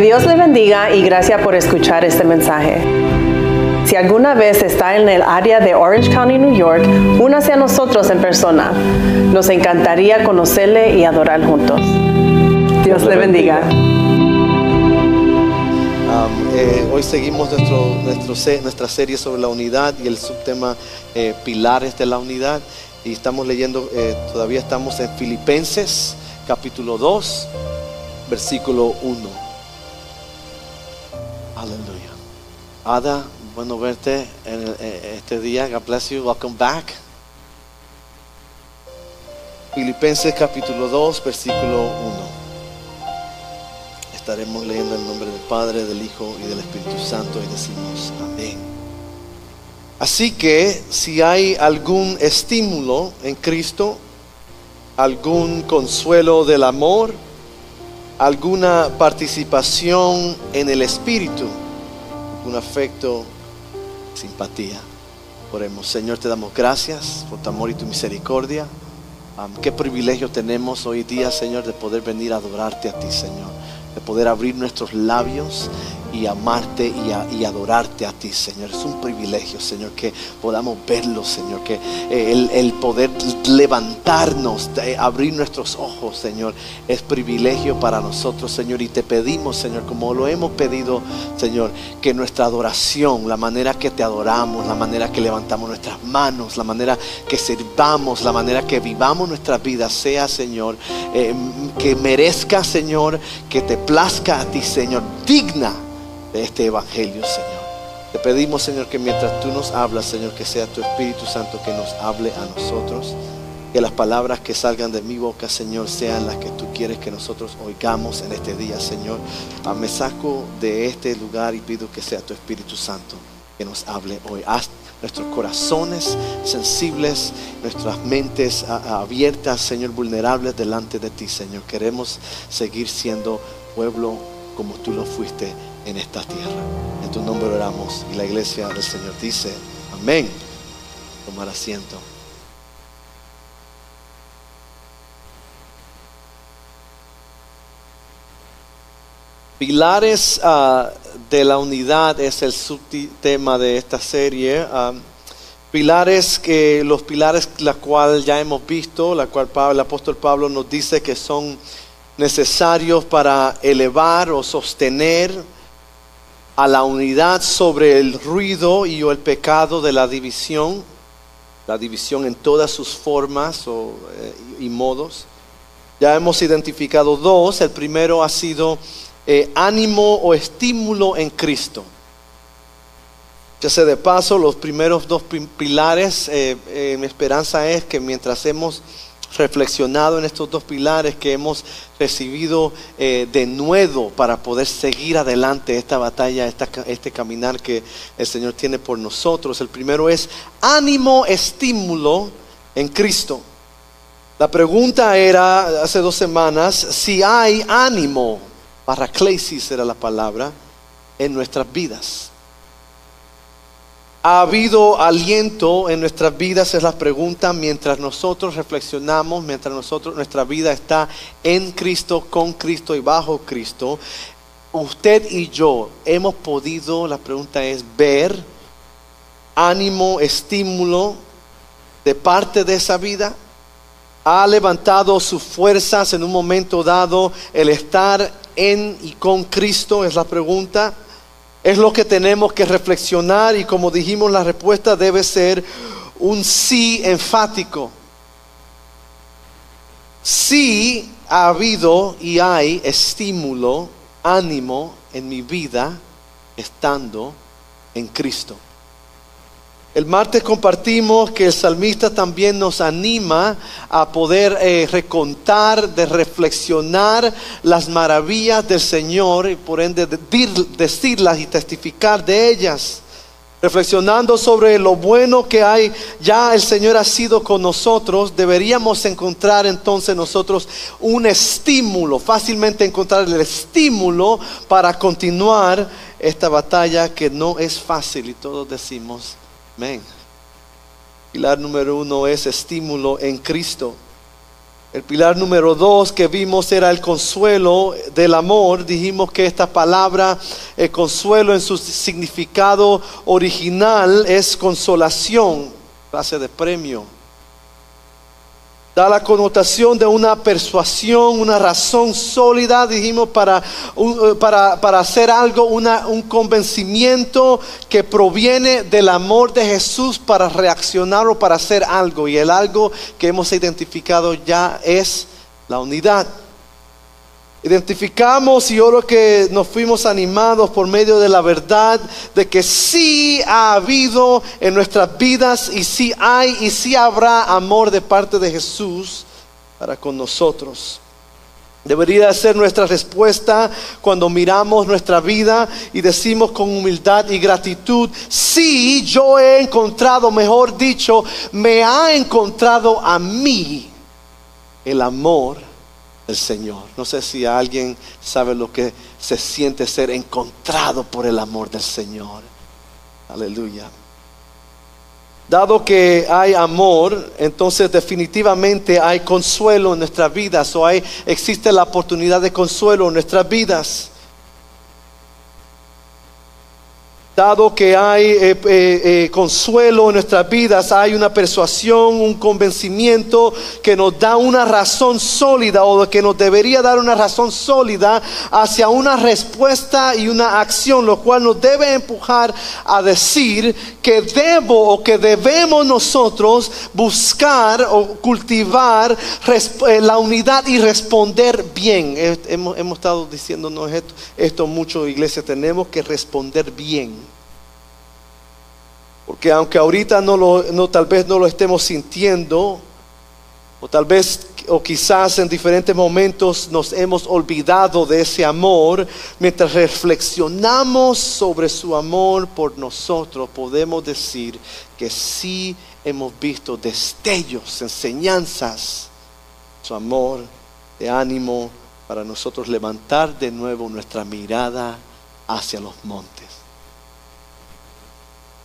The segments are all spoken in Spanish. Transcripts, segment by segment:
Dios le bendiga y gracias por escuchar este mensaje. Si alguna vez está en el área de Orange County, New York, únase a nosotros en persona. Nos encantaría conocerle y adorar juntos. Dios le bendiga. Eh, hoy seguimos nuestra serie sobre la unidad y el subtema eh, pilares de la unidad. Y estamos leyendo, eh, todavía estamos en Filipenses capítulo 2, versículo 1. Ada, bueno verte en el- eh, este día. God bless you. Welcome back. Filipenses capítulo 2, versículo 1. Estaremos leyendo en nombre del Padre, del Hijo y del Espíritu Santo y decimos amén. Así que si hay algún estímulo en Cristo, algún consuelo del amor, alguna participación en el Espíritu, un afecto, simpatía. Oremos, Señor, te damos gracias por tu amor y tu misericordia. Qué privilegio tenemos hoy día, Señor, de poder venir a adorarte a ti, Señor. De poder abrir nuestros labios y amarte y, y adorarte a ti, Señor. Es un privilegio, Señor, que podamos verlo, Señor. Que eh, el, el poder levantarnos, abrir nuestros ojos, Señor, es privilegio para nosotros, Señor. Y te pedimos, Señor, como lo hemos pedido, Señor, que nuestra adoración, la manera que te adoramos, la manera que levantamos nuestras manos, la manera que sirvamos, la manera que vivamos nuestra vida, sea, Señor, eh, que merezca, Señor, que te plazca a ti, Señor, digna de este evangelio, Señor. Te pedimos, Señor, que mientras tú nos hablas, Señor, que sea tu Espíritu Santo que nos hable a nosotros. Que las palabras que salgan de mi boca, Señor, sean las que tú quieres que nosotros oigamos en este día, Señor. Ah, me saco de este lugar y pido que sea tu Espíritu Santo que nos hable hoy. Haz nuestros corazones sensibles, nuestras mentes ah, ah, abiertas, Señor, vulnerables delante de ti, Señor. Queremos seguir siendo pueblo como tú lo fuiste en esta tierra. En tu nombre oramos y la iglesia del Señor dice, amén. Tomar asiento. Pilares ah, de la unidad es el subtema de esta serie. Ah, pilares que los pilares la cual ya hemos visto, la cual el apóstol Pablo nos dice que son necesarios para elevar o sostener a la unidad sobre el ruido y o el pecado de la división, la división en todas sus formas eh, y modos. Ya hemos identificado dos. El primero ha sido eh, ánimo o estímulo en Cristo. Ya sé de paso, los primeros dos pi- pilares, eh, eh, mi esperanza es que mientras hemos reflexionado en estos dos pilares, que hemos recibido eh, de nuevo para poder seguir adelante esta batalla, esta este caminar que el Señor tiene por nosotros. El primero es ánimo, estímulo en Cristo. La pregunta era hace dos semanas si hay ánimo, paraclesis era la palabra, en nuestras vidas. ¿Ha habido aliento en nuestras vidas? Es la pregunta mientras nosotros reflexionamos, mientras nosotros, nuestra vida está en Cristo, con Cristo y bajo Cristo. Usted y yo hemos podido, la pregunta es, ver ánimo, estímulo de parte de esa vida ha levantado sus fuerzas en un momento dado el estar en y con Cristo? Es la pregunta. Es lo que tenemos que reflexionar y como dijimos la respuesta debe ser un sí enfático. Sí ha habido y hay estímulo, ánimo en mi vida estando en Cristo. El martes compartimos que el salmista también nos anima a poder eh, recontar, de reflexionar las maravillas del Señor y por ende decirlas y testificar de ellas. Reflexionando sobre lo bueno que hay, ya el Señor ha sido con nosotros, deberíamos encontrar entonces nosotros un estímulo, fácilmente encontrar el estímulo para continuar esta batalla que no es fácil y todos decimos, amén. Pilar número uno es estímulo en Cristo. El pilar número dos que vimos era el consuelo del amor. Dijimos que esta palabra, el eh, consuelo en su significado original es consolación, clase de premio da la connotación de una persuasión, una razón sólida, dijimos, para, eh, para, para hacer algo, un convencimiento que proviene del amor de Jesús para reaccionar o para hacer algo. Y el algo que hemos identificado ya es la unidad. Identificamos y lo que nos fuimos animados por medio de la verdad de que sí ha habido en nuestras vidas y sí hay y sí habrá amor de parte de Jesús para con nosotros. Debería ser nuestra respuesta cuando miramos nuestra vida y decimos con humildad y gratitud, sí, yo he encontrado, mejor dicho, me ha encontrado a mí el amor Señor. No sé si alguien sabe lo que se siente ser encontrado por el amor del Señor. Aleluya. Dado que hay amor, entonces definitivamente hay consuelo en nuestras vidas o hay, existe la oportunidad de consuelo en nuestras vidas. Dado que hay eh, eh, eh, consuelo en nuestras vidas, hay una persuasión, un convencimiento que nos da una razón sólida o que nos debería dar una razón sólida hacia una respuesta y una acción, lo cual nos debe empujar a decir que debo o que debemos nosotros buscar o cultivar la unidad y responder bien. Hemos, hemos estado diciéndonos esto, esto mucho, iglesia, tenemos que responder bien. Porque aunque ahorita no lo, no, tal vez no lo estemos sintiendo, o tal vez o quizás en diferentes momentos nos hemos olvidado de ese amor, mientras reflexionamos sobre su amor por nosotros, podemos decir que sí hemos visto destellos, enseñanzas, su amor de ánimo para nosotros levantar de nuevo nuestra mirada hacia los montes.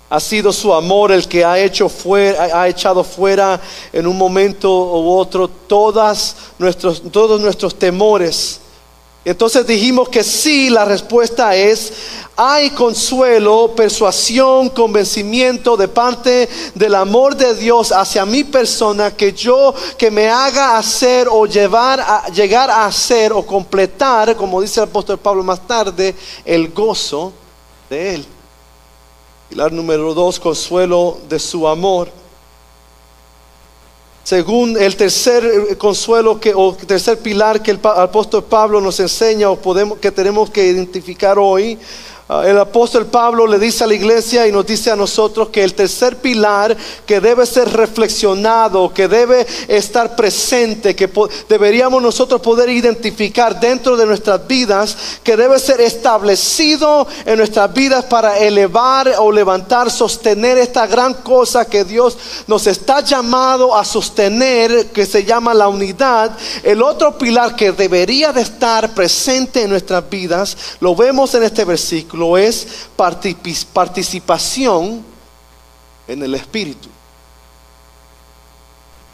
Ha sido su amor el que ha, hecho fuera, ha echado fuera en un momento u otro todas nuestros, todos nuestros temores. Entonces dijimos que sí, la respuesta es, hay consuelo, persuasión, convencimiento de parte del amor de Dios hacia mi persona que yo, que me haga hacer o llevar a, llegar a hacer o completar, como dice el apóstol Pablo más tarde, el gozo de Él. Pilar número dos, consuelo de su amor. Según el tercer consuelo que, o tercer pilar que el apóstol Pablo nos enseña o podemos, que tenemos que identificar hoy, el apóstol Pablo le dice a la iglesia y nos dice a nosotros que el tercer pilar que debe ser reflexionado, que debe estar presente, que deberíamos nosotros poder identificar dentro de nuestras vidas, que debe ser establecido en nuestras vidas para elevar o levantar, sostener esta gran cosa que Dios nos está llamado a sostener, que se llama la unidad. El otro pilar que debería de estar presente en nuestras vidas, lo vemos en este versículo lo es participación en el Espíritu.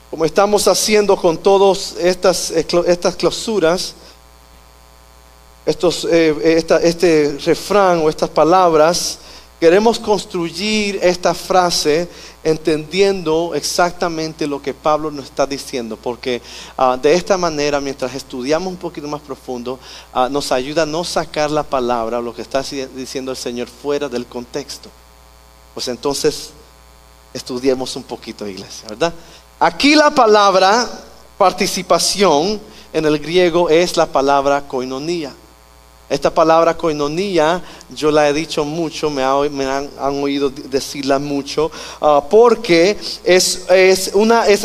Como estamos haciendo con todas estas, estas clausuras, estos, eh, este refrán o estas palabras, queremos construir esta frase entendiendo exactamente lo que Pablo nos está diciendo, porque ah, de esta manera, mientras estudiamos un poquito más profundo, ah, nos ayuda a no sacar la palabra, lo que está diciendo el Señor, fuera del contexto. Pues entonces, estudiemos un poquito, iglesia, ¿verdad? Aquí la palabra participación en el griego es la palabra koinonia. Esta palabra coinonía, yo la he dicho mucho, me, han, oído decirla mucho, ah, porque es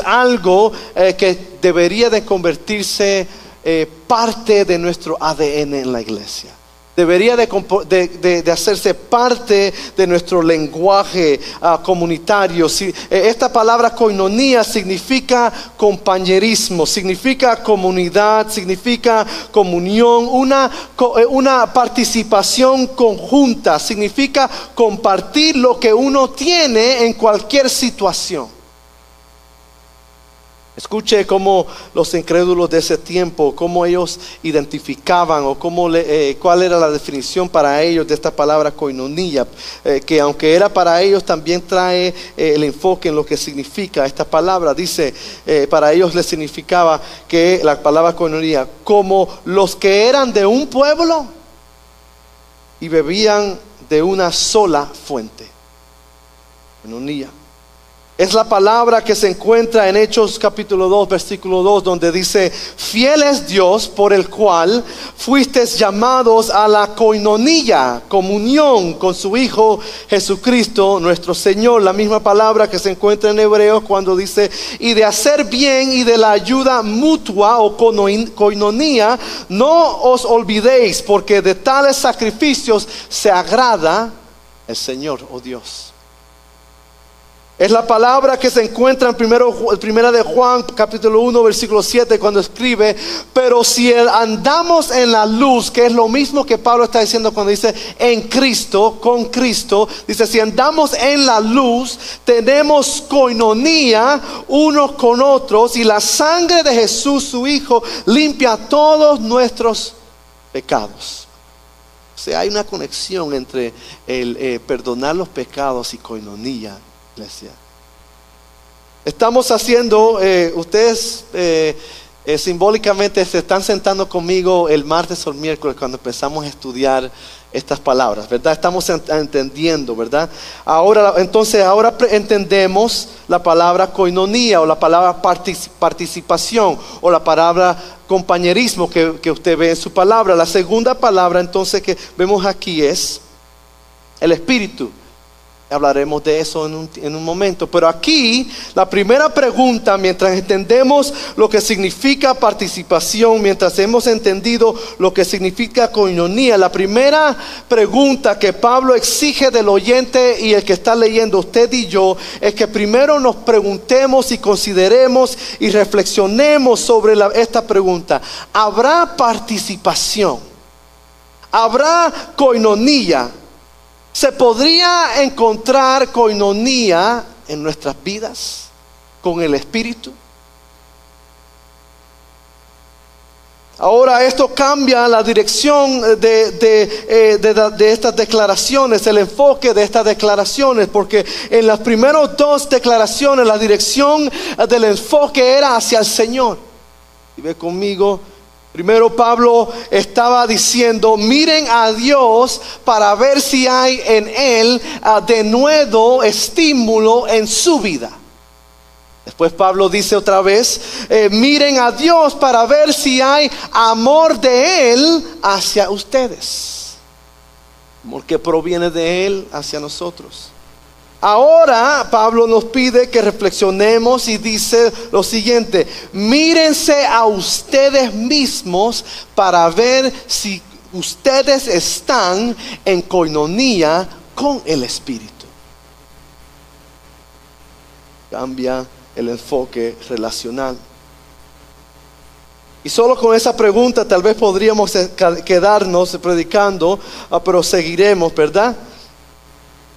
algo eh, que debería de convertirse eh, parte de nuestro ADN en la iglesia debería de, hacerse parte de nuestro lenguaje ah, comunitario. Si, eh, esta palabra coinonía significa compañerismo, significa comunidad, significa comunión, eh, una participación conjunta, significa compartir lo que uno tiene en cualquier situación. Escuche cómo los incrédulos de ese tiempo, cómo ellos identificaban o cómo eh, cuál era la definición para ellos de esta palabra koinonia, eh, que aunque era para ellos también trae eh, el enfoque en lo que significa esta palabra. Dice, para ellos les significaba que la palabra koinonia, como los que eran de un pueblo y bebían de una sola fuente. Koinonia. Es la palabra que se encuentra en Hechos capítulo 2, versículo 2, donde dice, fiel es Dios por el cual fuisteis llamados a la coinonía, comunión con su Hijo Jesucristo, nuestro Señor. La misma palabra que se encuentra en Hebreos cuando dice, y de hacer bien y de la ayuda mutua o coinonía, no os olvidéis, porque de tales sacrificios se agrada el Señor, oh Dios. Es la palabra que se encuentra en primera de Juan, capítulo 1, versículo 7, cuando escribe, pero si andamos en la luz, que es lo mismo que Pablo está diciendo cuando dice en Cristo, con Cristo, dice, si andamos en la luz, tenemos coinonía unos con otros y la sangre de Jesús, su Hijo, limpia todos nuestros pecados. O sea, hay una conexión entre el eh, perdonar los pecados y coinonía Estamos haciendo, eh, ustedes eh, eh, simbólicamente se están sentando conmigo el martes o el miércoles cuando empezamos a estudiar estas palabras, ¿verdad? Estamos entendiendo, ¿verdad? Ahora, entonces, ahora entendemos la palabra coinonía o la palabra participación o la palabra compañerismo que, que usted ve en su palabra. La segunda palabra entonces que vemos aquí es el espíritu. Hablaremos de eso en un, momento. Pero aquí la primera pregunta, mientras entendemos lo que significa participación, mientras hemos entendido lo que significa coinonía, la primera pregunta que Pablo exige del oyente y el que está leyendo usted y yo es que primero nos preguntemos y consideremos y reflexionemos sobre esta pregunta. ¿Habrá participación? ¿Habrá coinonía? ¿Se podría encontrar coinonía en nuestras vidas con el Espíritu? Ahora esto cambia la dirección de, eh, de, estas declaraciones, el enfoque de estas declaraciones, porque en las primeras dos declaraciones la dirección del enfoque era hacia el Señor. Y ve conmigo Primero Pablo estaba diciendo, miren a Dios para ver si hay en Él ah, de nuevo estímulo en su vida. Después Pablo dice otra vez, eh, miren a Dios para ver si hay amor de Él hacia ustedes. Amor que proviene de Él hacia nosotros. Ahora Pablo nos pide que reflexionemos y dice lo siguiente, mírense a ustedes mismos para ver si ustedes están en coinonía con el Espíritu. Cambia el enfoque relacional. Y solo con esa pregunta tal vez podríamos quedarnos predicando, ah, pero seguiremos, ¿verdad?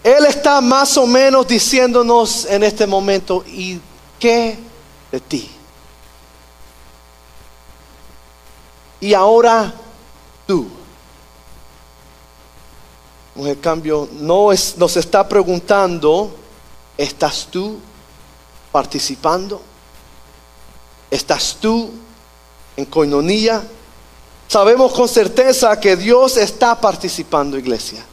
Él está más o menos diciéndonos en este momento, ¿y qué de ti? Y ahora tú. En cambio, no es, nos está preguntando, ¿estás tú participando? ¿Estás tú en coinonía? Sabemos con certeza que Dios está participando, iglesia.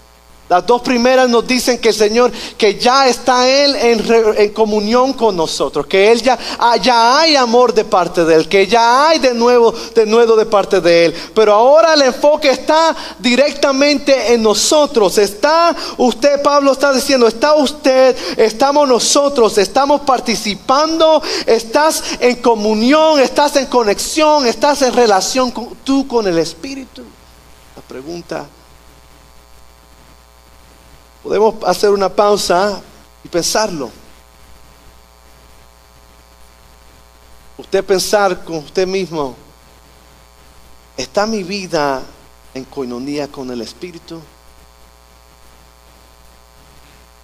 Las dos primeras nos dicen que el Señor, que ya está Él en, comunión con nosotros, que Él ya, ah, ya hay amor de parte de Él, que ya hay de nuevo, de nuevo de parte de Él. Pero ahora el enfoque está directamente en nosotros. Está usted, Pablo está diciendo, está usted, estamos nosotros, estamos participando, estás en comunión, estás en conexión, estás en relación tú con el Espíritu. La pregunta Podemos hacer una pausa y pensarlo. Usted pensar con usted mismo, ¿está mi vida en coinonía con el Espíritu?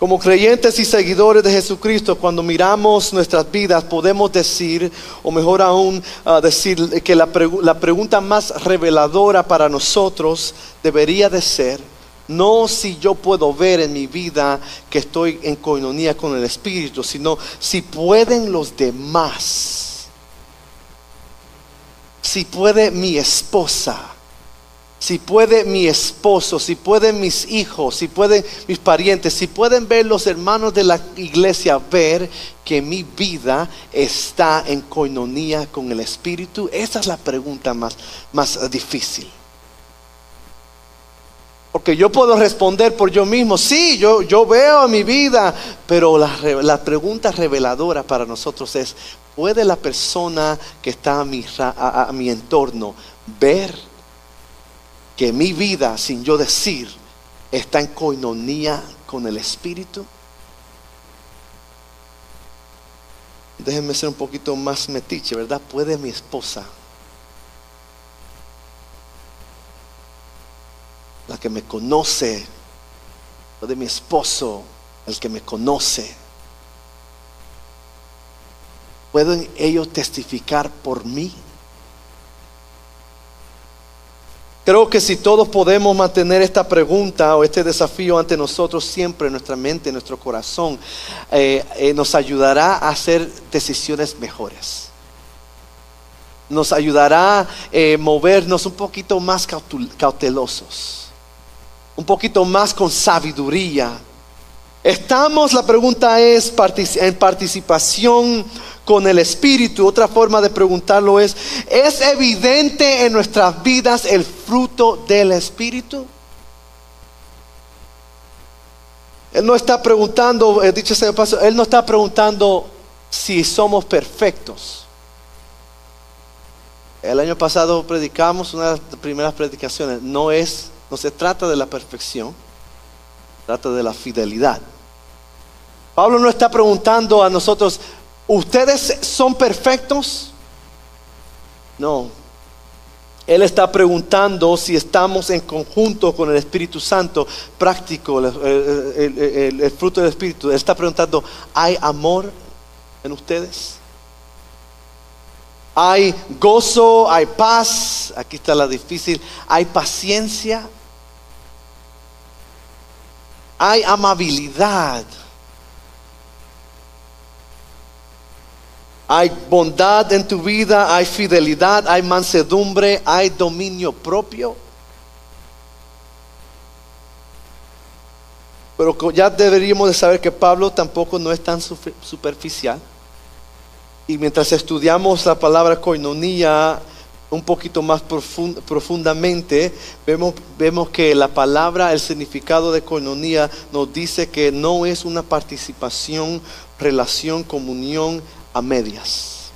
Como creyentes y seguidores de Jesucristo, cuando miramos nuestras vidas, podemos decir, o mejor aún, ah, decir que la, la pregunta más reveladora para nosotros debería de ser, no si yo puedo ver en mi vida que estoy en coinonía con el Espíritu, sino si pueden los demás, si puede mi esposa, si puede mi esposo, si pueden mis hijos, si pueden mis parientes, si pueden ver los hermanos de la iglesia ver que mi vida está en coinonía con el Espíritu, esa es la pregunta más, más difícil. Porque yo puedo responder por yo mismo, sí, yo, yo veo mi vida, pero la, la pregunta reveladora para nosotros es, ¿puede la persona que está a mi, a mi entorno ver? que mi vida, sin yo decir, está en coinonía con el Espíritu? Déjenme ser un poquito más metiche, ¿verdad? ¿Puede mi esposa, que me conoce, puede mi esposo, el que me conoce, ¿pueden ellos testificar por mí? Creo que si todos podemos mantener esta pregunta o este desafío ante nosotros siempre en nuestra mente, en nuestro corazón, eh, eh, nos ayudará a hacer decisiones mejores. Nos ayudará a eh, movernos un poquito más cautelosos, un poquito más con sabiduría. Estamos, la pregunta es, en participación con el Espíritu. Otra forma de preguntarlo es, ¿es evidente en nuestras vidas el fruto del Espíritu? Él no está preguntando, eh, dicho sea paso, Él no está preguntando si somos perfectos. El año pasado predicamos una de las primeras predicaciones. No es, no se trata de la perfección, trata de la fidelidad. Pablo no está preguntando a nosotros, ¿Ustedes son perfectos? No. Él está preguntando si estamos en conjunto con el Espíritu Santo, práctico, el, fruto del Espíritu. Él está preguntando, ¿hay amor en ustedes? ¿Hay gozo? ¿Hay paz? Aquí está la difícil. ¿Hay paciencia? ¿Hay amabilidad? Hay bondad en tu vida, hay fidelidad, hay mansedumbre, hay dominio propio. Pero ya deberíamos de saber que Pablo tampoco no es tan superficial. Y mientras estudiamos la palabra coinonía un poquito más profundamente, vemos, vemos que la palabra, el significado de coinonía nos dice que no es una participación, relación, comunión a medias.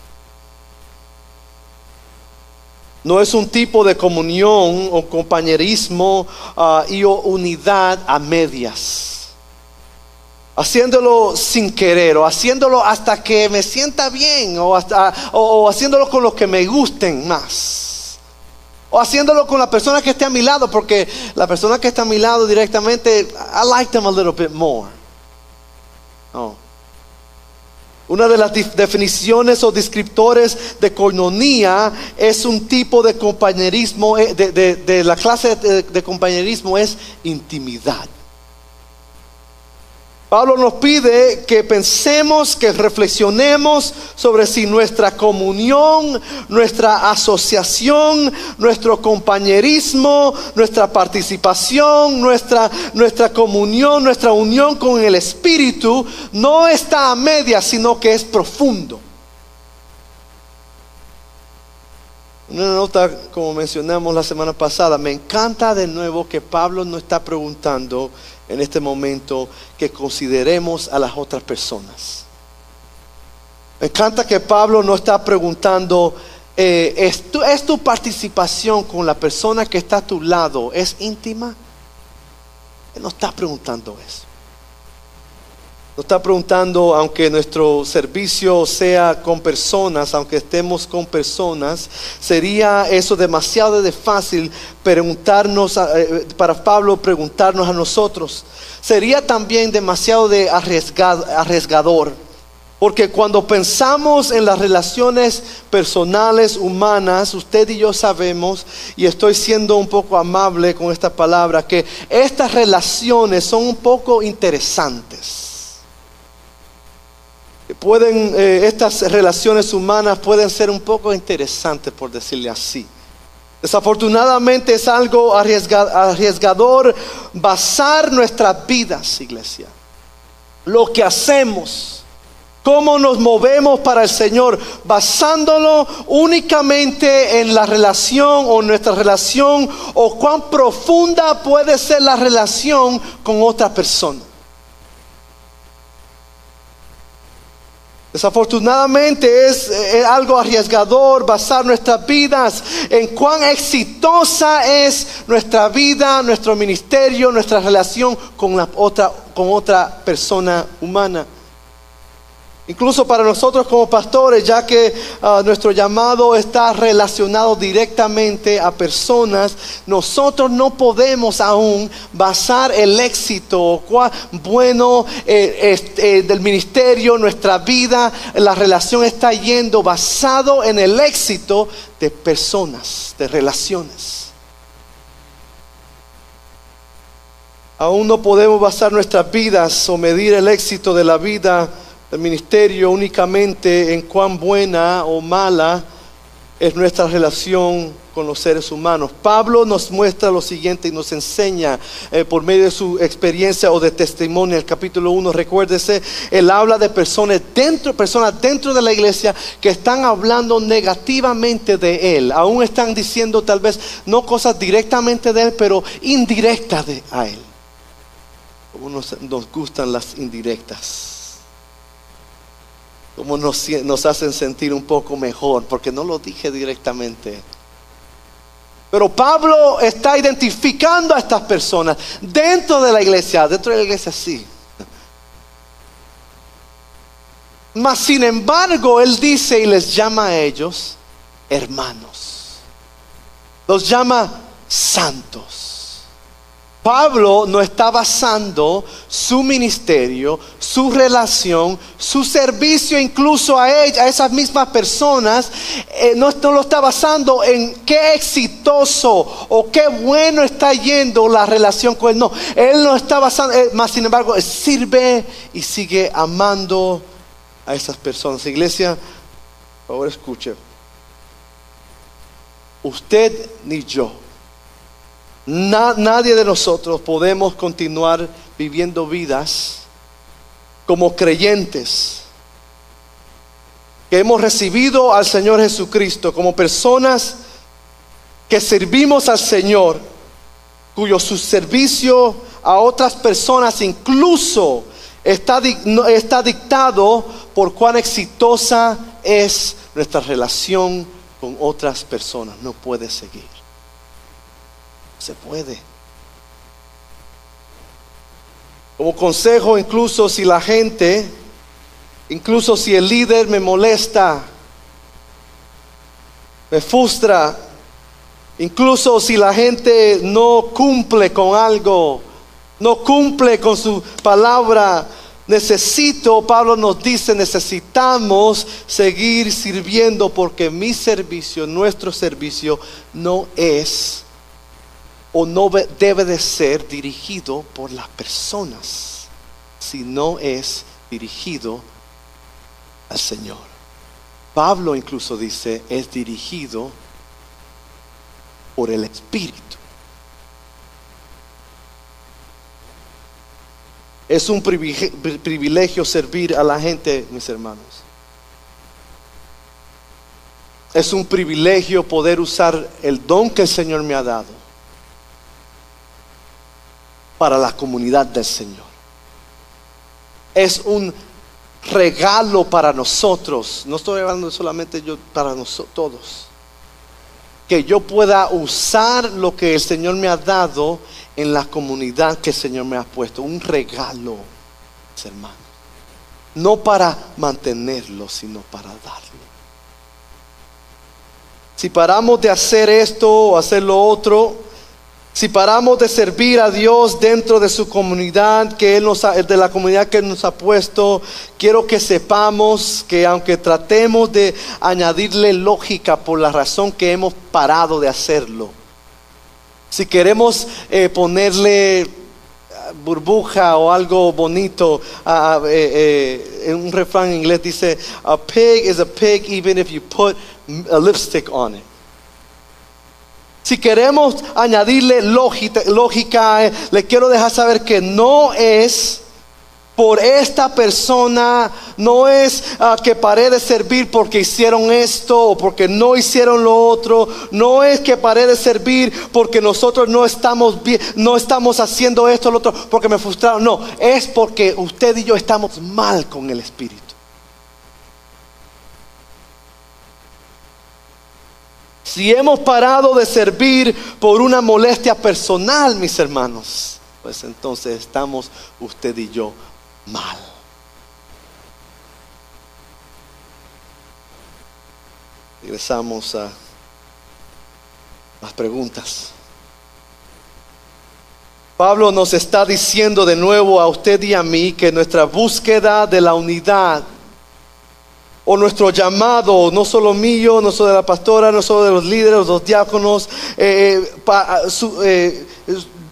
No es un tipo de comunión o compañerismo ah, y o unidad a medias. Haciéndolo sin querer o haciéndolo hasta que me sienta bien o, hasta, o, haciéndolo con los que me gusten más. O haciéndolo con la persona que esté a mi lado, porque la persona que está a mi lado directamente, I like them a little bit more. No. Una de las definiciones o descriptores de coinonía es un tipo de compañerismo, eh, de, la clase de compañerismo es intimidad. Pablo nos pide que pensemos, que reflexionemos sobre si nuestra comunión, nuestra asociación, nuestro compañerismo, nuestra participación, nuestra, nuestra comunión, nuestra unión con el Espíritu no está a media, sino que es profundo. Una nota, como mencionamos la semana pasada, me encanta de nuevo que Pablo no está preguntando en este momento que consideremos a las otras personas. Me encanta que Pablo no está preguntando, eh, ¿es, tu, ¿es tu participación con la persona que está a tu lado, es íntima? Él no está preguntando eso. Nos está preguntando, aunque nuestro servicio sea con personas, aunque estemos con personas, ¿sería eso demasiado de fácil preguntarnos, eh, para Pablo preguntarnos a nosotros? Sería también demasiado de arriesgador. Porque cuando pensamos en las relaciones personales, humanas, usted y yo sabemos, y estoy siendo un poco amable con esta palabra, que estas relaciones son un poco interesantes pueden, eh, estas relaciones humanas pueden ser un poco interesantes, por decirle así. Desafortunadamente es algo arriesgador basar nuestras vidas, iglesia. Lo que hacemos, cómo nos movemos para el Señor, basándolo únicamente en la relación o nuestra relación o cuán profunda puede ser la relación con otra persona. Desafortunadamente es, algo arriesgador basar nuestras vidas en cuán exitosa es nuestra vida, nuestro ministerio, nuestra relación con, la otra, con otra persona humana. Incluso para nosotros como pastores, ya que ah, nuestro llamado está relacionado directamente a personas, nosotros no podemos aún basar el éxito cuán bueno eh, eh, del ministerio, nuestra vida, la relación está yendo basado en el éxito de personas, de relaciones. Aún no podemos basar nuestras vidas o medir el éxito de la vida el ministerio únicamente en cuán buena o mala es nuestra relación con los seres humanos. Pablo nos muestra lo siguiente y nos enseña eh, por medio de su experiencia o de testimonio. El capítulo 1, recuérdese, él habla de personas dentro, personas dentro de la iglesia que están hablando negativamente de él. Aún están diciendo tal vez no cosas directamente de él, pero indirectas de a él. Como nos gustan las indirectas como nos, hacen sentir un poco mejor, porque no lo dije directamente. Pero Pablo está identificando a estas personas dentro de la iglesia, dentro de la iglesia sí. Mas sin embargo, él dice y les llama a ellos hermanos. Los llama santos. Pablo no está basando su ministerio, su relación, su servicio incluso a, ella, a esas mismas personas, eh, no, lo está basando en qué exitoso o qué bueno está yendo la relación con él. No, él no está basando, eh, más sin embargo, sirve y sigue amando a esas personas. Iglesia, por favor escuche. Usted ni yo nadie de nosotros podemos continuar viviendo vidas como creyentes que hemos recibido al Señor Jesucristo, como personas que servimos al Señor, cuyo su servicio a otras personas incluso está, está dictado por cuán exitosa es nuestra relación con otras personas. No puede seguir se puede. Como consejo, incluso si la gente, incluso si el líder me molesta, me frustra, incluso si la gente no cumple con algo, no cumple con su palabra, necesito, Pablo nos dice, necesitamos seguir sirviendo porque mi servicio, nuestro servicio, no es o no debe de ser dirigido por las personas, sino es dirigido al Señor. Pablo incluso dice, es dirigido por el Espíritu. Es un privilegio servir a la gente, mis hermanos. Es un privilegio poder usar el don que el Señor me ha dado para la comunidad del Señor. Es un regalo para nosotros. No estoy hablando solamente yo, para nosotros todos. Que yo pueda usar lo que el Señor me ha dado en la comunidad que el Señor me ha puesto. Un regalo, hermanos. no para mantenerlo, sino para darlo. Si paramos de hacer esto o hacer lo otro, si paramos de servir a Dios dentro de su comunidad, que Él nos de la comunidad que nos ha puesto, quiero que sepamos que aunque tratemos de añadirle lógica por la razón que hemos parado de hacerlo, si queremos eh, ponerle burbuja o algo bonito. Eh, eh, en un refrán en inglés dice, a pig is a pig even if you put a lipstick on it. Si queremos añadirle lógica, eh, le quiero dejar saber que no es por esta persona, no es ah, que paré de servir porque hicieron esto o porque no hicieron lo otro, no es que paré de servir porque nosotros no estamos bien, no estamos haciendo esto o lo otro porque me frustraron, no, es porque usted y yo estamos mal con el espíritu. Si hemos parado de servir por una molestia personal, mis hermanos, pues entonces estamos usted y yo mal. Regresamos a las preguntas. Pablo nos está diciendo de nuevo a usted y a mí que nuestra búsqueda de la unidad o nuestro llamado, no solo mío, no solo de la pastora, no solo de los líderes, los diáconos, eh, eh, eh,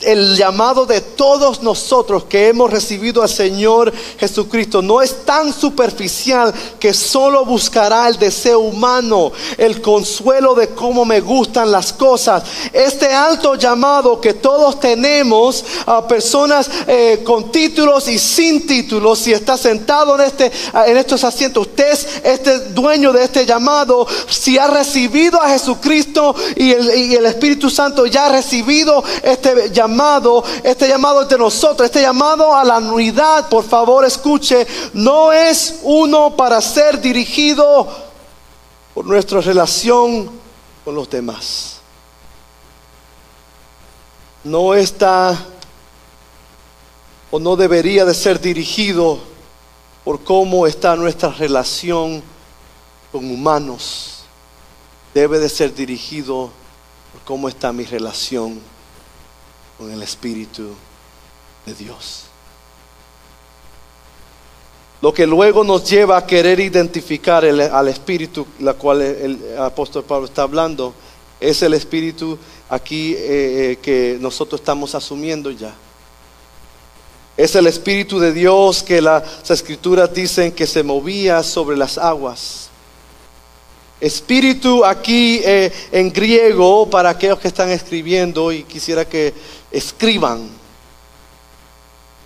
el llamado de todos nosotros que hemos recibido al Señor Jesucristo no es tan superficial que solo buscará el deseo humano, el consuelo de cómo me gustan las cosas. Este alto llamado que todos tenemos a personas eh, con títulos y sin títulos, si está sentado en, este, en estos asientos, usted es este dueño de este llamado, si ha recibido a Jesucristo y el, y el Espíritu Santo ya ha recibido este llamado este llamado entre nosotros, este llamado a la unidad, por favor escuche, no es uno para ser dirigido por nuestra relación con los demás. No está o no debería de ser dirigido por cómo está nuestra relación con humanos. Debe de ser dirigido por cómo está mi relación con el Espíritu de Dios. Lo que luego nos lleva a querer identificar al Espíritu, la cual el, apóstol Pablo está hablando, es el Espíritu aquí eh, eh, que nosotros estamos asumiendo ya. Es el Espíritu de Dios que las escrituras dicen que se movía sobre las aguas. Espíritu aquí eh, en griego, para aquellos que están escribiendo y quisiera que escriban,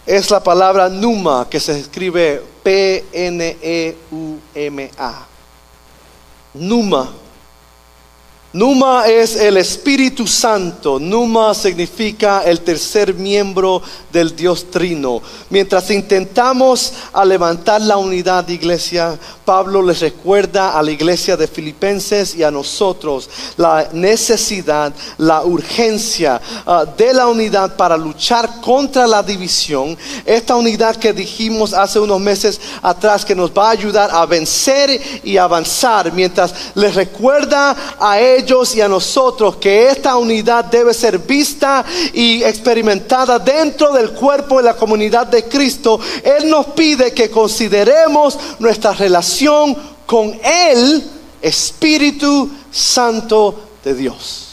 es la palabra numa, que se escribe P-N-E-U-M-A. Numa. Numa es el Espíritu Santo. Numa significa el tercer miembro del Dios Trino. Mientras intentamos a levantar la unidad de iglesia, Pablo les recuerda a la iglesia de Filipenses y a nosotros la necesidad, la urgencia ah, de la unidad para luchar contra la división. Esta unidad que dijimos hace unos meses atrás que nos va a ayudar a vencer y avanzar mientras les recuerda a ellos y a nosotros que esta unidad debe ser vista y experimentada dentro del cuerpo de la comunidad de Cristo. Él nos pide que consideremos nuestra relación con el Espíritu Santo de Dios.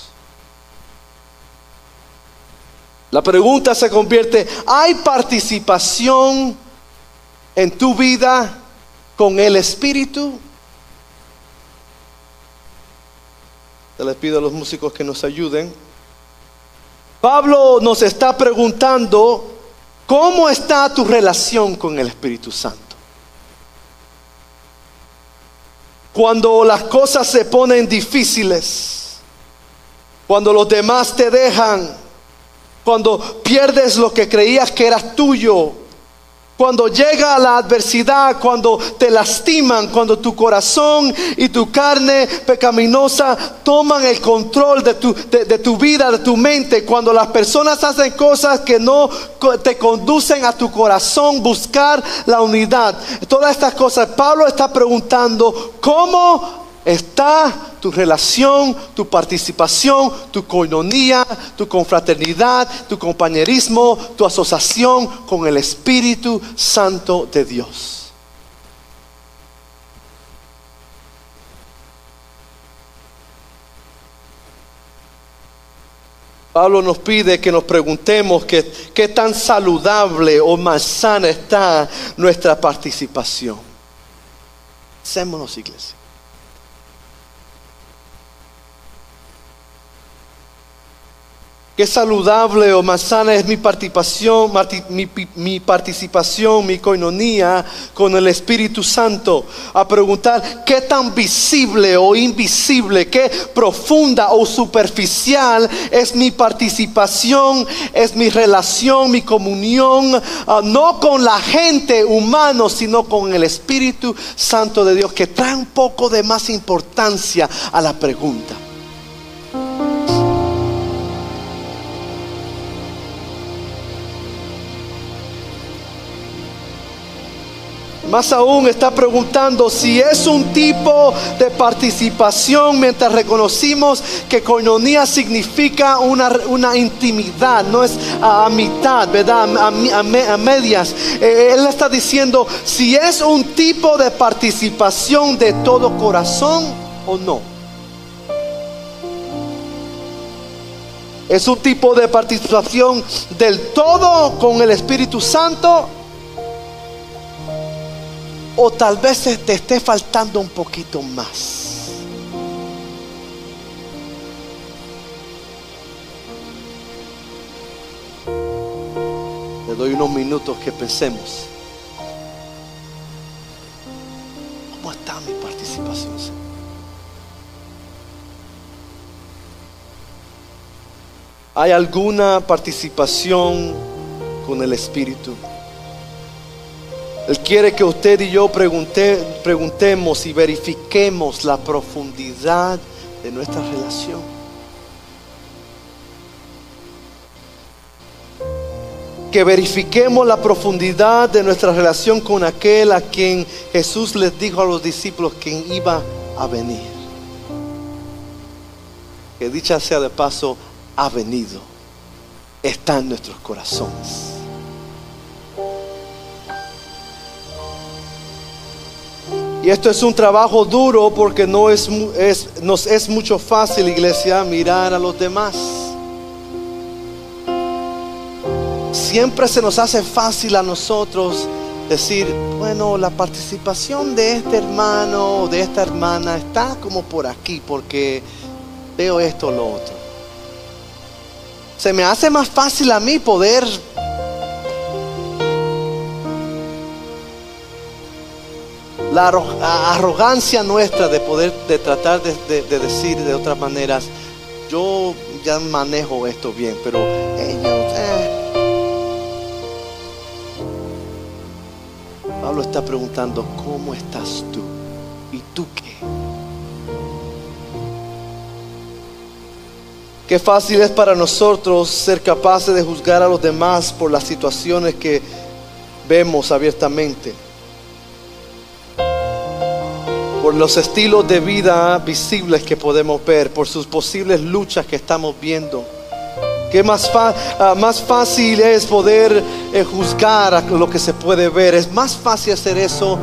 La pregunta se convierte, ¿hay participación en tu vida con el Espíritu? Les pido a los músicos que nos ayuden. Pablo nos está preguntando, ¿cómo está tu relación con el Espíritu Santo? Cuando las cosas se ponen difíciles, cuando los demás te dejan, cuando pierdes lo que creías que era tuyo, Cuando llega la adversidad, cuando te lastiman, cuando tu corazón y tu carne pecaminosa toman el control de tu, vida, de tu mente, cuando las personas hacen cosas que no te conducen a tu corazón, buscar la unidad. Todas estas cosas, Pablo está preguntando, ¿cómo está tu relación, tu participación, tu coinonía, tu confraternidad, tu compañerismo, tu asociación con el Espíritu Santo de Dios. Pablo nos pide que nos preguntemos qué tan saludable o más sana está nuestra participación. Hacémonos iglesia. Qué saludable o más sana es mi participación, mi, participación, mi coinonía con el Espíritu Santo. A preguntar qué tan visible o invisible, qué profunda o superficial es mi participación, es mi relación, mi comunión, ah, no con la gente humana, sino con el Espíritu Santo de Dios, que trae un poco de más importancia a la pregunta. Más aún está preguntando si es un tipo de participación mientras reconocimos que coinonía significa una, intimidad, no es a, mitad, ¿verdad? A, medias. Eh, él está diciendo si es un tipo de participación de todo corazón o no. Es un tipo de participación del todo con el Espíritu Santo o tal vez te esté faltando un poquito más. Le doy unos minutos que pensemos. ¿Cómo está mi participación? ¿Hay alguna participación con el Espíritu? Él quiere que usted y yo preguntemos y verifiquemos la profundidad de nuestra relación. Que verifiquemos la profundidad de nuestra relación con aquel a quien Jesús les dijo a los discípulos que iba a venir. Que dicha sea de paso, ha venido. Está en nuestros corazones. Y esto es un trabajo duro porque no es, nos es mucho fácil, iglesia, mirar a los demás. Siempre se nos hace fácil a nosotros decir, bueno, la participación de este hermano o de esta hermana está como por aquí porque veo esto o lo otro. Se me hace más fácil a mí poder la arrogancia nuestra de poder, de tratar de, decir de otras maneras, yo ya manejo esto bien, pero ellos... Eh. Pablo está preguntando, ¿cómo estás tú? ¿Y tú qué? Qué fácil es para nosotros ser capaces de juzgar a los demás por las situaciones que vemos abiertamente por los estilos de vida visibles que podemos ver, por sus posibles luchas que estamos viendo. Que más, ah, más fácil es poder eh, juzgar lo que se puede ver. Es más fácil hacer eso,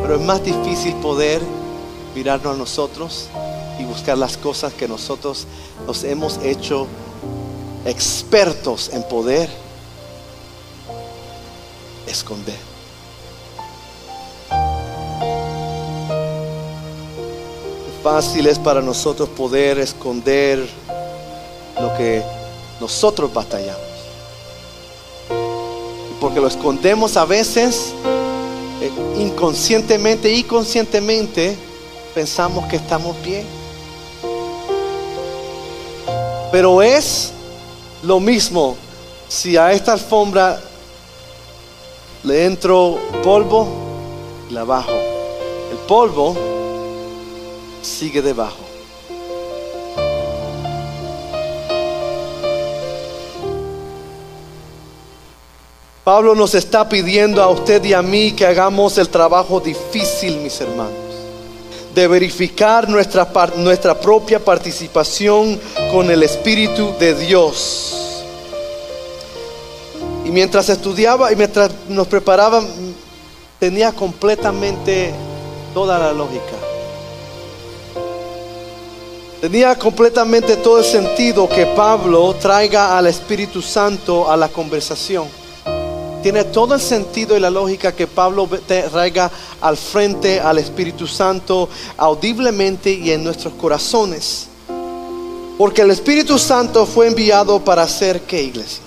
pero es más difícil poder mirarnos a nosotros y buscar las cosas que nosotros nos hemos hecho expertos en poder esconder. Fácil es para nosotros poder esconder lo que nosotros batallamos. Porque lo escondemos a veces eh, inconscientemente y conscientemente pensamos que estamos bien. Pero es lo mismo si a esta alfombra le entro polvo y la bajo. El polvo sigue debajo. Pablo nos está pidiendo a usted y a mí que hagamos el trabajo difícil, mis hermanos, de verificar nuestra, nuestra propia participación con el Espíritu de Dios. Y mientras estudiaba y mientras nos preparaba, tenía completamente toda la lógica. Tenía completamente todo el sentido que Pablo traiga al Espíritu Santo a la conversación. Tiene todo el sentido y la lógica que Pablo traiga al frente al Espíritu Santo audiblemente y en nuestros corazones. Porque el Espíritu Santo fue enviado para hacer qué iglesia.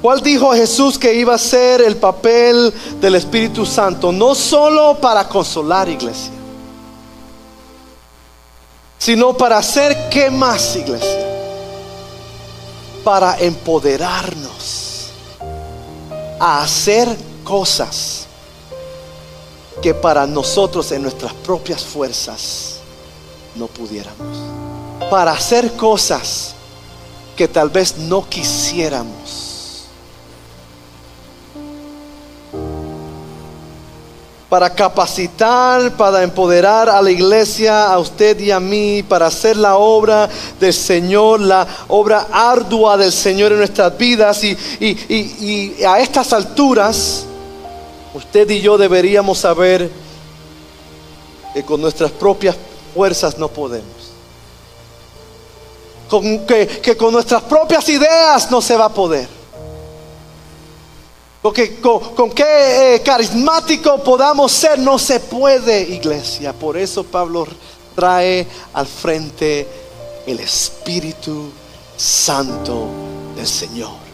¿Cuál dijo Jesús que iba a ser el papel del Espíritu Santo? No solo para consolar iglesia, sino para hacer qué más iglesia para empoderarnos a hacer cosas que para nosotros en nuestras propias fuerzas no pudiéramos. Para hacer cosas que tal vez no quisiéramos para capacitar, para empoderar a la iglesia, a usted y a mí, para hacer la obra del Señor, la obra ardua del Señor en nuestras vidas. Y, a estas alturas, usted y yo deberíamos saber que con nuestras propias fuerzas no podemos. que con nuestras propias ideas no se va a poder con, qué eh, carismático podamos ser, no se puede, iglesia. Por eso Pablo trae al frente el Espíritu Santo del Señor.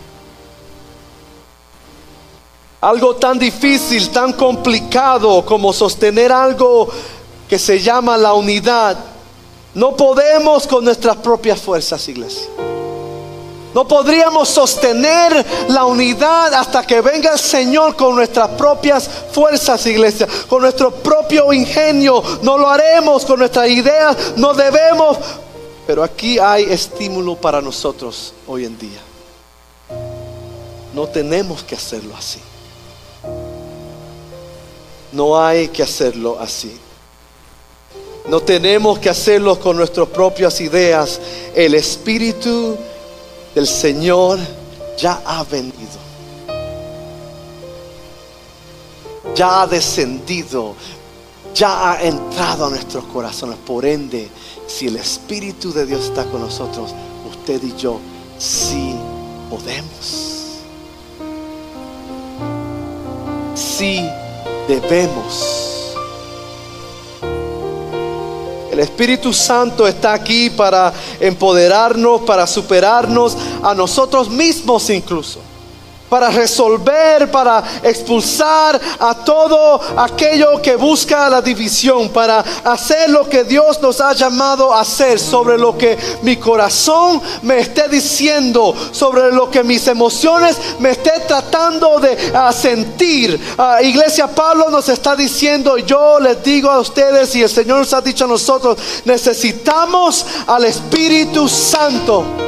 Algo tan difícil, tan complicado como sostener algo que se llama la unidad. No podemos con nuestras propias fuerzas, iglesia. No podríamos sostener la unidad hasta que venga el Señor con nuestras propias fuerzas, iglesia, con nuestro propio ingenio. No lo haremos con nuestras ideas, no debemos. Pero aquí hay estímulo para nosotros hoy en día. No tenemos que hacerlo así. No hay que hacerlo así. No tenemos que hacerlo con nuestras propias ideas. El Espíritu el Señor ya ha venido. Ya ha descendido. Ya ha entrado a nuestros corazones. Por ende, si el Espíritu de Dios está con nosotros, usted y yo sí podemos. Sí debemos El Espíritu Santo está aquí para empoderarnos, para superarnos a nosotros mismos incluso para resolver, para expulsar a todo aquello que busca la división, para hacer lo que Dios nos ha llamado a hacer, sobre lo que mi corazón me esté diciendo, sobre lo que mis emociones me esté tratando de sentir. Ah, iglesia Pablo nos está diciendo, yo les digo a ustedes y el Señor nos ha dicho a nosotros, necesitamos al Espíritu Santo.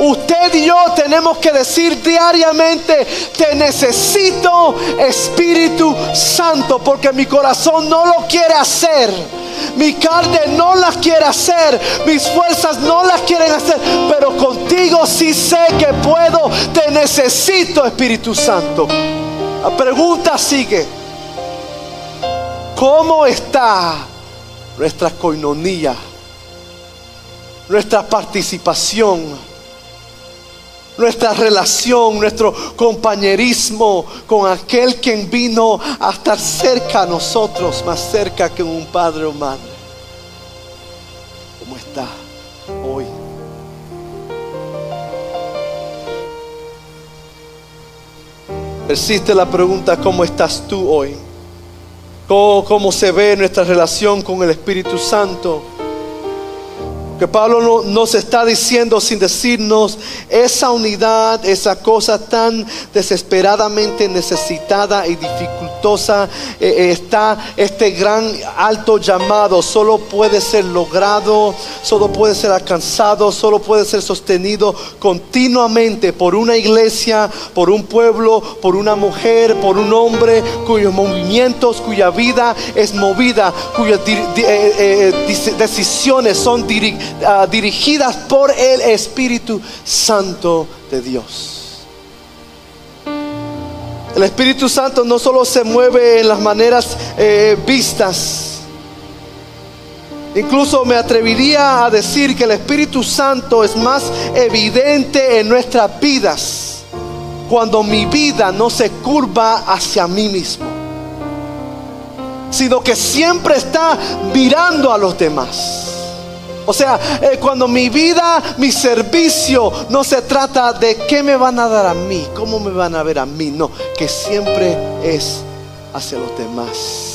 Usted y yo tenemos que decir diariamente, te necesito Espíritu Santo, porque mi corazón no lo quiere hacer. Mi carne no la quiere hacer, mis fuerzas no las quieren hacer, pero contigo sí sé que puedo, te necesito Espíritu Santo. La pregunta sigue, ¿cómo está nuestra coinonía, nuestra participación? Nuestra relación, nuestro compañerismo con aquel quien vino a estar cerca a nosotros, más cerca que un padre o madre. ¿Cómo está hoy? Persiste la pregunta, ¿cómo estás tú hoy? ¿Cómo, ¿Cómo, se ve nuestra relación con el Espíritu Santo? Que Pablo no- nos está diciendo sin decirnos esa unidad, esa cosa tan desesperadamente necesitada y dificultosa, eh, eh, está este gran alto llamado, solo puede ser logrado, solo puede ser alcanzado, solo puede ser sostenido continuamente por una iglesia, por un pueblo, por una mujer, por un hombre cuyos movimientos, cuya vida es movida, cuyas eh, decisiones son diri- ah, dirigidas por el Espíritu Santo de Dios. El Espíritu Santo no solo se mueve en las maneras eh, vistas, incluso me atrevería a decir que el Espíritu Santo es más evidente en nuestras vidas cuando mi vida no se curva hacia mí mismo, sino que siempre está mirando a los demás. O sea, eh, cuando mi vida, mi servicio, no se trata de qué me van a dar a mí, cómo me van a ver a mí, no, que siempre es hacia los demás.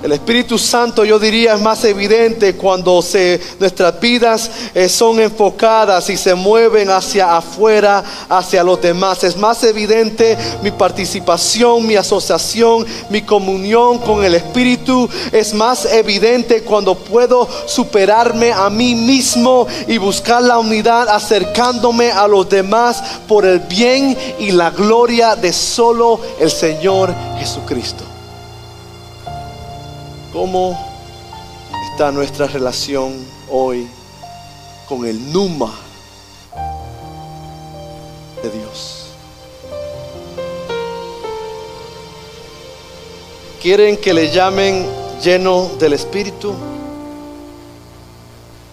El Espíritu Santo yo diría es más evidente cuando se, nuestras vidas eh, son enfocadas y se mueven hacia afuera, hacia los demás. Es más evidente mi participación, mi asociación, mi comunión con el Espíritu. Es más evidente cuando puedo superarme a mí mismo y buscar la unidad acercándome a los demás por el bien y la gloria de solo el Señor Jesucristo. ¿Cómo está nuestra relación hoy con el Numa de Dios? ¿Quieren que le llamen lleno del Espíritu?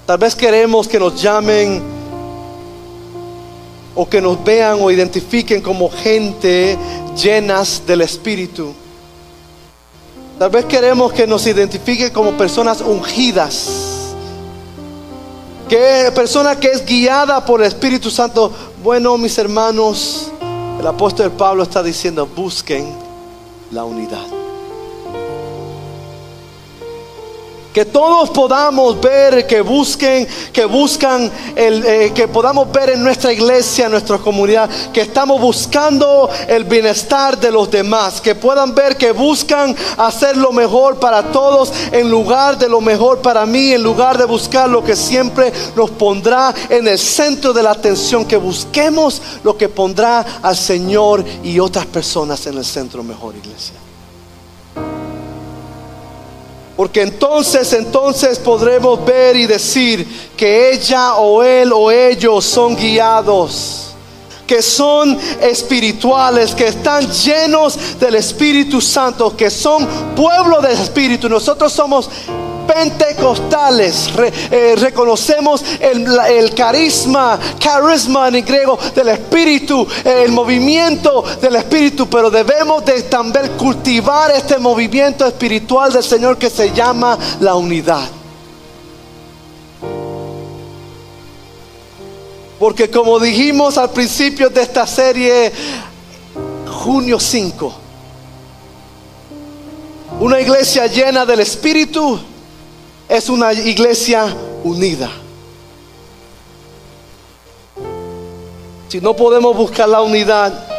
Tal vez queremos que nos llamen o que nos vean o identifiquen como gente llenas del Espíritu. Tal vez queremos que nos identifiquen como personas ungidas. Que persona que es guiada por el Espíritu Santo. Bueno, mis hermanos, el apóstol Pablo está diciendo, busquen la unidad. Que todos podamos ver, que busquen, que buscan, eh, que podamos ver en nuestra iglesia, en nuestra comunidad, que estamos buscando el bienestar de los demás. Que puedan ver que buscan hacer lo mejor para todos en lugar de lo mejor para mí, en lugar de buscar lo que siempre nos pondrá en el centro de la atención. Que busquemos lo que pondrá al Señor y otras personas en el centro mejor, iglesia. Porque entonces, entonces podremos ver y decir que ella o él o ellos son guiados, que son espirituales, que están llenos del Espíritu Santo, que son pueblo del Espíritu. Nosotros somos pentecostales, eh, reconocemos el, el carisma, carisma en griego del Espíritu, eh, el movimiento del Espíritu, pero debemos de también cultivar este movimiento espiritual del Señor que se llama la unidad. Porque como dijimos al principio de esta serie, junio 5, una iglesia llena del Espíritu es una iglesia unida. Si no podemos buscar la unidad,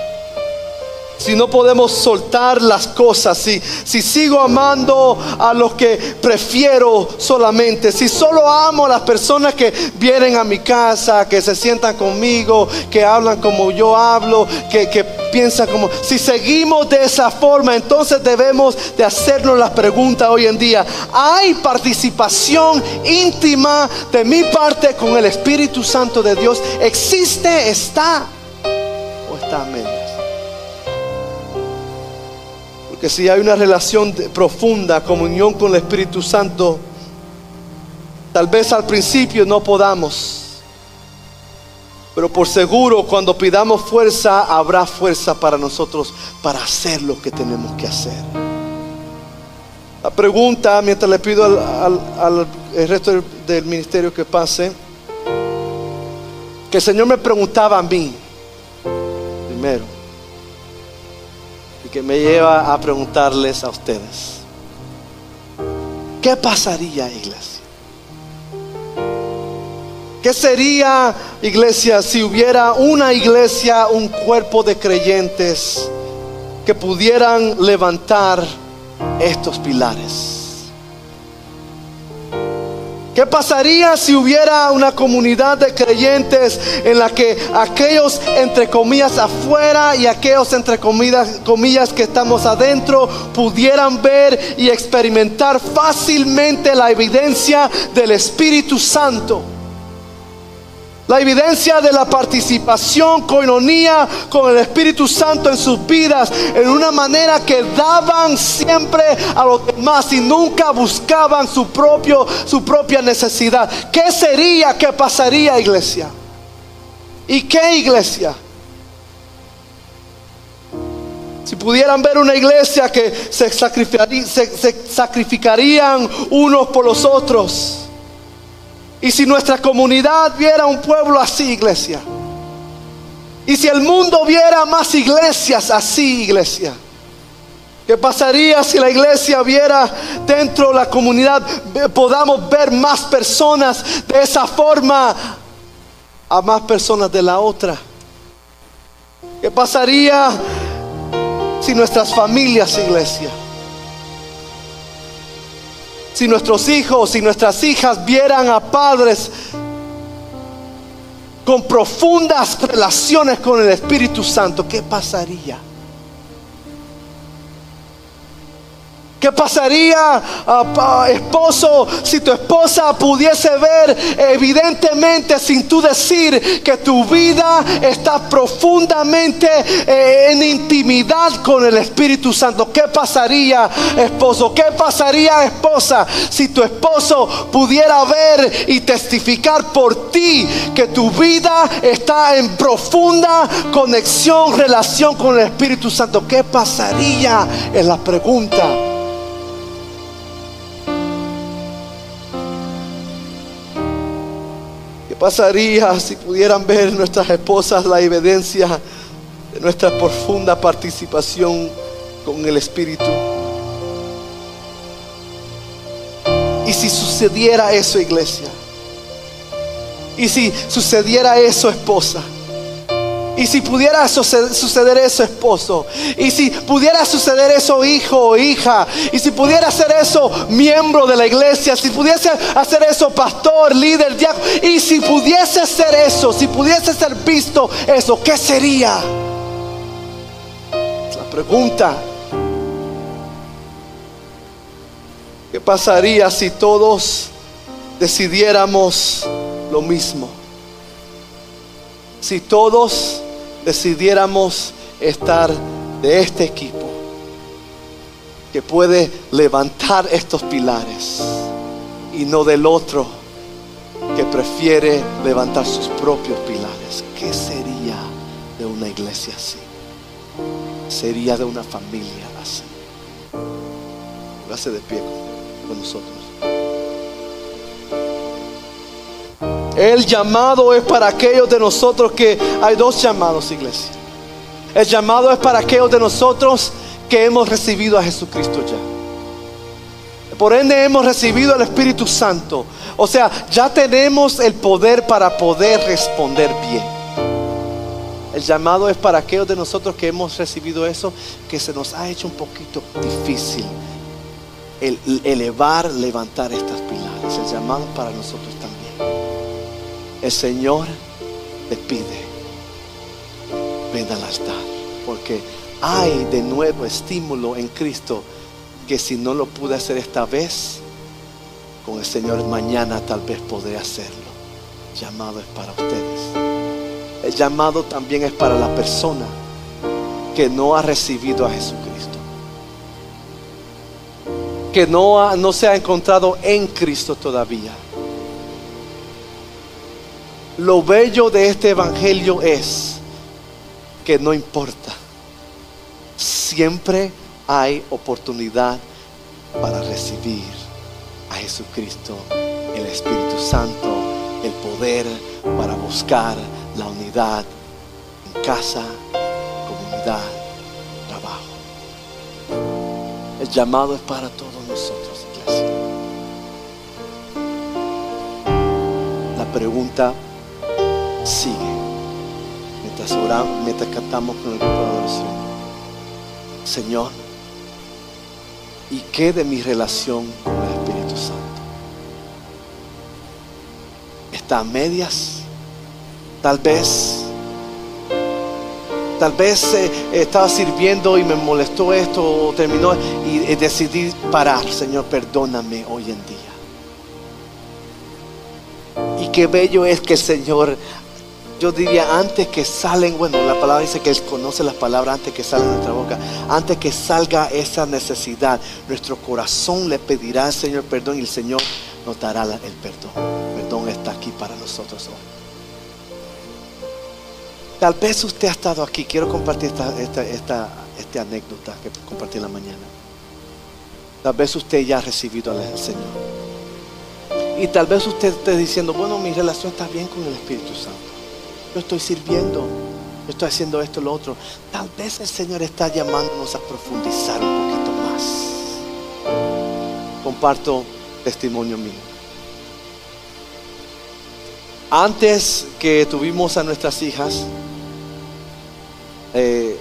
si no podemos soltar las cosas, si, si sigo amando a los que prefiero solamente, si solo amo a las personas que vienen a mi casa, que se sientan conmigo, que hablan como yo hablo, que, que piensan como... Si seguimos de esa forma, entonces debemos de hacernos la pregunta hoy en día, ¿hay participación íntima de mi parte con el Espíritu Santo de Dios? ¿Existe, está o está a Porque si hay una relación profunda, comunión con el Espíritu Santo, tal vez al principio no podamos. Pero por seguro cuando pidamos fuerza, habrá fuerza para nosotros para hacer lo que tenemos que hacer. La pregunta, mientras le pido al, al- al- resto del, del ministerio que pase, que el Señor me preguntaba a mí, primero, y que me lleva a preguntarles a ustedes. ¿Qué pasaría, iglesia? ¿Qué sería, iglesia, si hubiera una iglesia, un cuerpo de creyentes que pudieran levantar estos pilares? ¿Qué pasaría si hubiera una comunidad de creyentes en la que aquellos entre comillas afuera y aquellos entre comillas, comillas que estamos adentro pudieran ver y experimentar fácilmente la evidencia del Espíritu Santo? La evidencia de la participación, coinonía con el Espíritu Santo en sus vidas en una manera que daban siempre a los demás y nunca buscaban su, propio, su propia necesidad. ¿Qué sería, qué pasaría, iglesia? ¿Y qué iglesia? Si pudieran ver una iglesia que se, se sacrificarían unos por los otros y si nuestra comunidad viera un pueblo así, iglesia. Y si el mundo viera más iglesias así, iglesia. ¿Qué pasaría si la iglesia viera dentro de la comunidad, podamos ver más personas de esa forma a más personas de la otra? ¿Qué pasaría si nuestras familias, iglesia, si nuestros hijos y nuestras hijas vieran a padres con profundas relaciones con el Espíritu Santo, ¿qué pasaría? ¿Qué pasaría, uh, esposo, si tu esposa pudiese ver evidentemente sin tú decir que tu vida está profundamente eh, en intimidad con el Espíritu Santo? ¿Qué pasaría, esposo? ¿Qué pasaría, esposa, si tu esposo pudiera ver y testificar por ti que tu vida está en profunda conexión, relación con el Espíritu Santo? ¿Qué pasaría? Es la pregunta. Pasaría si pudieran ver nuestras esposas la evidencia de nuestra profunda participación con el Espíritu? Y si sucediera eso, iglesia. Y si sucediera eso, esposa. Y si pudiera suceder eso, esposo. Y si pudiera suceder eso, hijo o hija. Y si pudiera hacer eso, miembro de la iglesia. Si pudiese hacer eso, pastor, líder. Y si pudiese ser eso, si pudiese ser visto eso, ¿qué sería? La pregunta. ¿Qué pasaría si todos decidiéramos lo mismo? Si todos decidiéramos estar de este equipo que puede levantar estos pilares y no del otro que prefiere levantar sus propios pilares. ¿Qué sería de una iglesia así? Sería de una familia así. Hágase de pie con nosotros. El llamado es para aquellos de nosotros que hay dos llamados, iglesia. El llamado es para aquellos de nosotros que hemos recibido a Jesucristo ya. Por ende hemos recibido el Espíritu Santo. O sea, ya tenemos el poder para poder responder bien. El llamado es para aquellos de nosotros que hemos recibido eso, que se nos ha hecho un poquito difícil el elevar, levantar estas pilares. El llamado para nosotros el Señor te pide, ven al altar, porque hay de nuevo estímulo en Cristo que si no lo pude hacer esta vez, con el Señor mañana tal vez podré hacerlo. El llamado es para ustedes. El llamado también es para la persona que no ha recibido a Jesucristo. Que no, no se ha encontrado en Cristo todavía. Lo bello de este evangelio es que no importa. Siempre hay oportunidad para recibir a Jesucristo, el Espíritu Santo, el poder para buscar la unidad en casa, comunidad, trabajo. El llamado es para todos nosotros, iglesia. La pregunta sigue. Mientras oramos, mientras cantamos con el grupo de adoración. Señor, ¿y qué de mi relación con el Espíritu Santo? ¿Está a medias? Tal vez Tal vez eh, estaba sirviendo y me molestó esto o terminó y, decidí parar. Señor, perdóname hoy en día. Y qué bello es que el Señor, yo diría antes que salen, bueno, la palabra dice que Él conoce las palabras antes que salen de nuestra boca, antes que salga esa necesidad, nuestro corazón le pedirá al Señor perdón y el Señor nos dará el perdón. El perdón está aquí para nosotros hoy. Tal vez usted ha estado aquí. Quiero compartir esta, esta, esta, esta anécdota que compartí en la mañana. Tal vez usted ya ha recibido al Señor. Y tal vez usted esté diciendo, bueno, mi relación está bien con el Espíritu Santo. Yo estoy sirviendo. Yo estoy haciendo esto lo otro. Tal vez el Señor está llamándonos a profundizar un poquito más. Comparto testimonio mío. Antes que tuvimos a nuestras hijas, eh,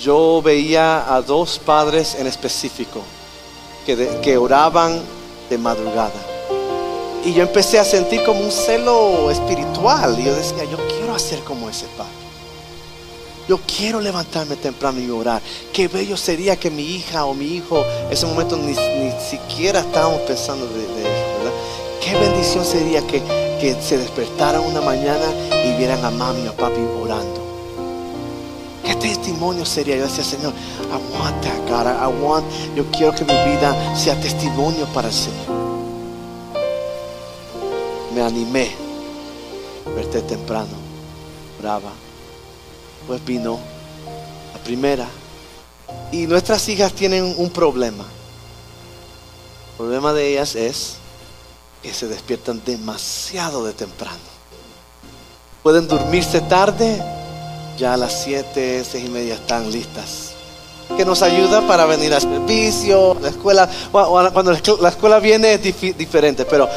yo veía a dos padres en específico que, que oraban de madrugada. Y yo empecé a sentir como un celo espiritual. Y yo decía, yo hacer como ese padre. Yo quiero levantarme temprano y orar. Qué bello sería que mi hija o mi hijo, en ese momento ni, ni siquiera estábamos pensando de, de ¿verdad? Qué bendición sería que, que se despertaran una mañana y vieran a mami o a papi orando. ¿Qué testimonio sería? Yo decía, Señor, I want that, God. I- want, yo quiero que mi vida sea testimonio para el Señor. Me animé, verte temprano, brava. Pues vino la primera. Y nuestras hijas tienen un problema. El problema de ellas es que se despiertan demasiado de temprano. Pueden dormirse tarde, ya a las 7, 6 y media están listas. Que nos ayuda para venir al servicio, la escuela. Cuando la escu- la escuela viene es diferente, pero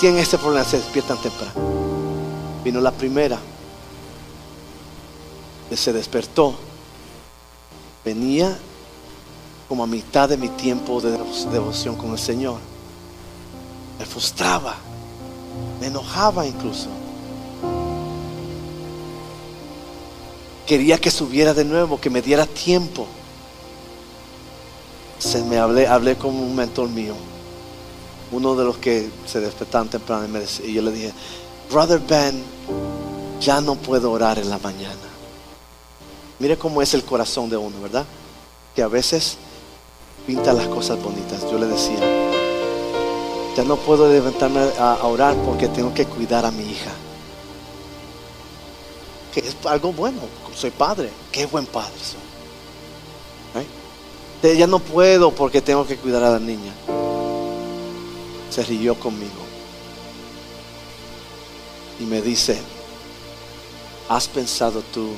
tienen ese problema, se despiertan temprano. Vino la primera, se despertó. Venía como a mitad de mi tiempo de devo- devoción con el Señor. Me frustraba, me enojaba incluso. Quería que subiera de nuevo, que me diera tiempo. Se me hablé, hablé con un mentor mío, uno de los que se despertaban temprano y, me decía- y yo le dije, Brother Ben, ya no puedo orar en la mañana. Mire cómo es el corazón de uno, ¿verdad? Que a veces pinta las cosas bonitas. Yo le decía, ya no puedo levantarme a, orar porque tengo que cuidar a mi hija. Que es algo bueno, soy padre, qué buen padre soy. Ya no puedo porque tengo que cuidar a la niña. Se rió conmigo y me dice, ¿has pensado tú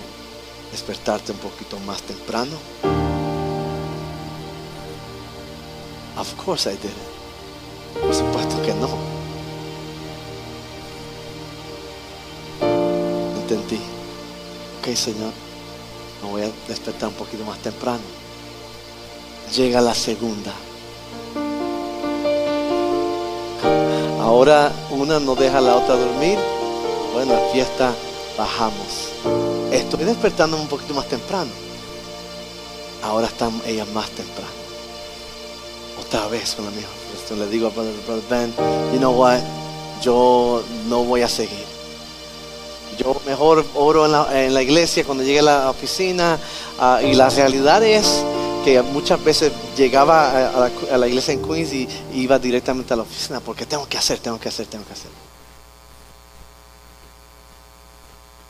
despertarte un poquito más temprano? Of course I did. Por supuesto que no. Entendí. Ok, Señor, me voy a despertar un poquito más temprano. Llega la segunda. Ahora una no deja a la otra dormir. Bueno, aquí está, bajamos. Estoy despertando un poquito más temprano. Ahora están ellas más temprano. Otra vez con la misma. Le digo a Brother, Brother Ben, you know what? Yo no voy a seguir. Yo mejor oro en la, iglesia cuando llegue a la oficina. ah, y la realidad es que muchas veces llegaba a, la, iglesia en Queens y iba directamente a la oficina porque tengo que hacer, tengo que hacer, tengo que hacer.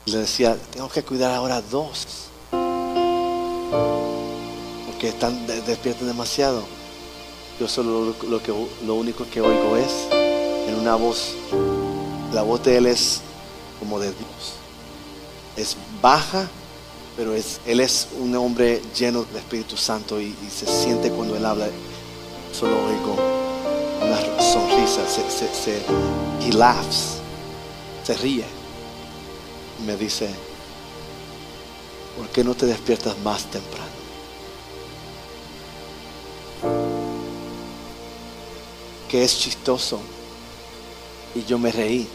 Y le decía, tengo que cuidar ahora dos. Porque están de- despiertan demasiado. Yo solo lo, que, lo único que oigo es en una voz. La voz de él es como de Dios. Es baja, pero es, él es un hombre lleno del Espíritu Santo y, se siente cuando él habla. Solo oigo una sonrisa. Se, se, se- laughs. se ríe me dice, ¿por qué no te despiertas más temprano? Que es chistoso. Y yo me reí.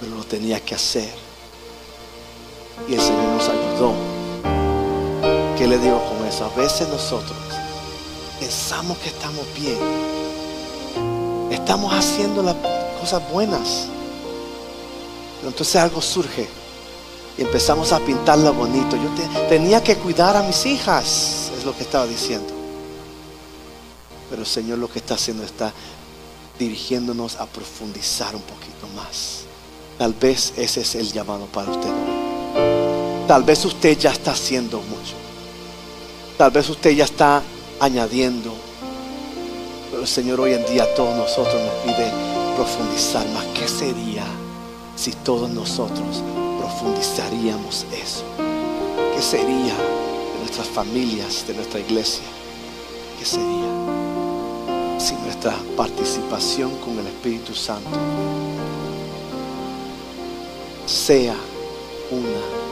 Pero lo tenía que hacer. Y el Señor nos ayudó. ¿Qué le digo con eso? A veces nosotros pensamos que estamos bien. Estamos haciendo las cosas buenas. Entonces algo surge y empezamos a pintarlo bonito. Yo tenía que cuidar a mis hijas, es lo que estaba diciendo. Pero el Señor lo que está haciendo está dirigiéndonos a profundizar un poquito más. Tal vez ese es el llamado para usted. Tal vez usted ya está haciendo mucho. Tal vez usted ya está añadiendo. Pero el Señor hoy en día a todos nosotros nos pide profundizar más. ¿Qué sería si todos nosotros profundizaríamos eso? ¿Qué sería de nuestras familias, de nuestra iglesia? ¿Qué sería si nuestra participación con el Espíritu Santo sea una